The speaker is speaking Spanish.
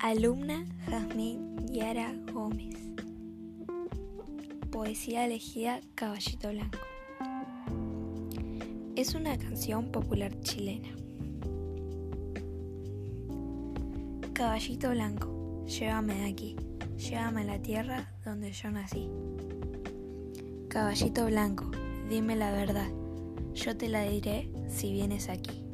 Alumna Jazmín Yara Gómez. Poesía elegida Caballito Blanco. Es una canción popular chilena. Caballito Blanco, llévame de aquí, llévame a la tierra donde yo nací. Caballito Blanco, dime la verdad, yo te la diré si vienes aquí.